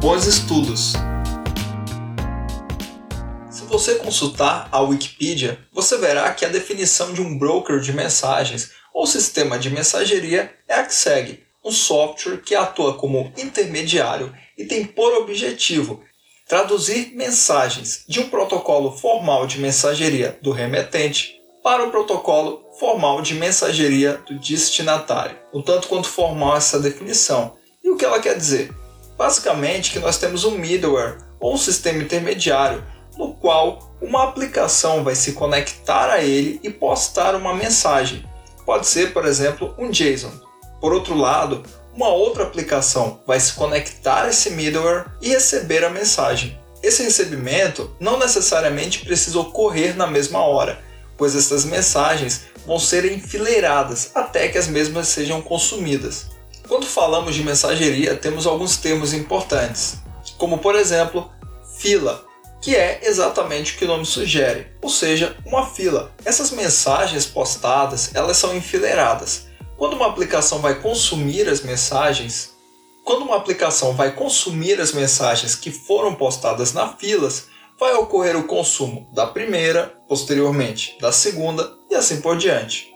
Bons estudos! Se você consultar a Wikipedia, você verá que a definição de um broker de mensagens ou sistema de mensageria é a que segue: um software que atua como intermediário e tem por objetivo traduzir mensagens de um protocolo formal de mensageria do remetente para o protocolo formal de mensageria do destinatário. O tanto quanto formal essa definição. E o que ela quer dizer? Basicamente que nós temos um middleware ou um sistema intermediário no qual uma aplicação vai se conectar a ele e postar uma mensagem. Pode ser, por exemplo, um JSON. Por outro lado, uma outra aplicação vai se conectar a esse middleware e receber a mensagem. Esse recebimento não necessariamente precisa ocorrer na mesma hora, pois essas mensagens vão ser enfileiradas até que as mesmas sejam consumidas. Quando falamos de mensageria, temos alguns termos importantes, como por exemplo, fila, que é exatamente o que o nome sugere, ou seja, uma fila. Essas mensagens postadas, elas são enfileiradas. Quando uma aplicação vai consumir as mensagens, quando uma aplicação vai consumir as mensagens que foram postadas na filas, vai ocorrer o consumo da primeira, posteriormente da segunda e assim por diante.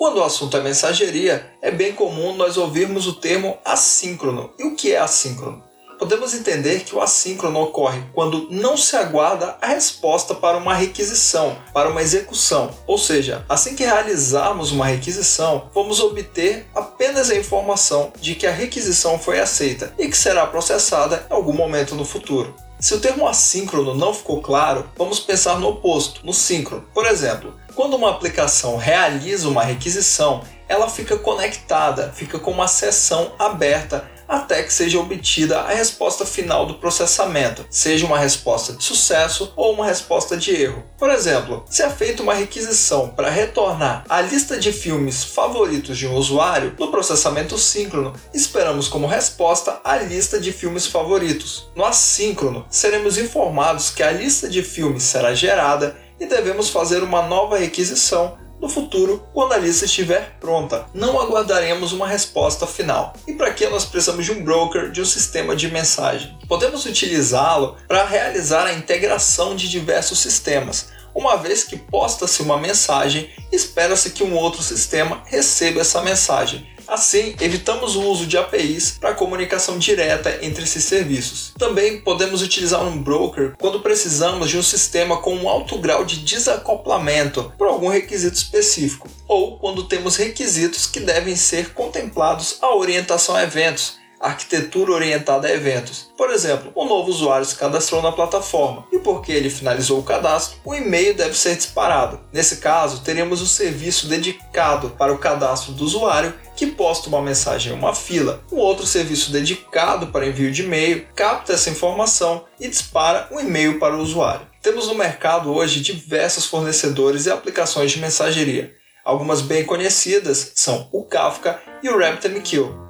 Quando o assunto é mensageria, é bem comum nós ouvirmos o termo assíncrono. E o que é assíncrono? Podemos entender que o assíncrono ocorre quando não se aguarda a resposta para uma requisição, para uma execução. Ou seja, assim que realizarmos uma requisição, vamos obter apenas a informação de que a requisição foi aceita e que será processada em algum momento no futuro. Se o termo assíncrono não ficou claro, vamos pensar no oposto, no síncrono. Por exemplo, quando uma aplicação realiza uma requisição, ela fica conectada, fica com uma sessão aberta até que seja obtida a resposta final do processamento, seja uma resposta de sucesso ou uma resposta de erro. Por exemplo, se é feita uma requisição para retornar a lista de filmes favoritos de um usuário, no processamento síncrono, esperamos como resposta a lista de filmes favoritos. No assíncrono, seremos informados que a lista de filmes será gerada e devemos fazer uma nova requisição futuro, quando a lista estiver pronta. Não aguardaremos uma resposta final. E para que nós precisamos de um broker, de um sistema de mensagem? Podemos utilizá-lo para realizar a integração de diversos sistemas. Uma vez que posta-se uma mensagem, espera-se que um outro sistema receba essa mensagem. Assim, evitamos o uso de APIs para comunicação direta entre esses serviços. Também podemos utilizar um broker quando precisamos de um sistema com um alto grau de desacoplamento por algum requisito específico, ou quando temos requisitos que devem ser contemplados à orientação a eventos, arquitetura orientada a eventos. Por exemplo, um novo usuário se cadastrou na plataforma e porque ele finalizou o cadastro, o e-mail deve ser disparado. Nesse caso, teríamos um serviço dedicado para o cadastro do usuário que posta uma mensagem em uma fila. Um outro serviço dedicado para envio de e-mail capta essa informação e dispara um e-mail para o usuário. Temos no mercado hoje diversos fornecedores e aplicações de mensageria. Algumas bem conhecidas são o Kafka e o RabbitMQ.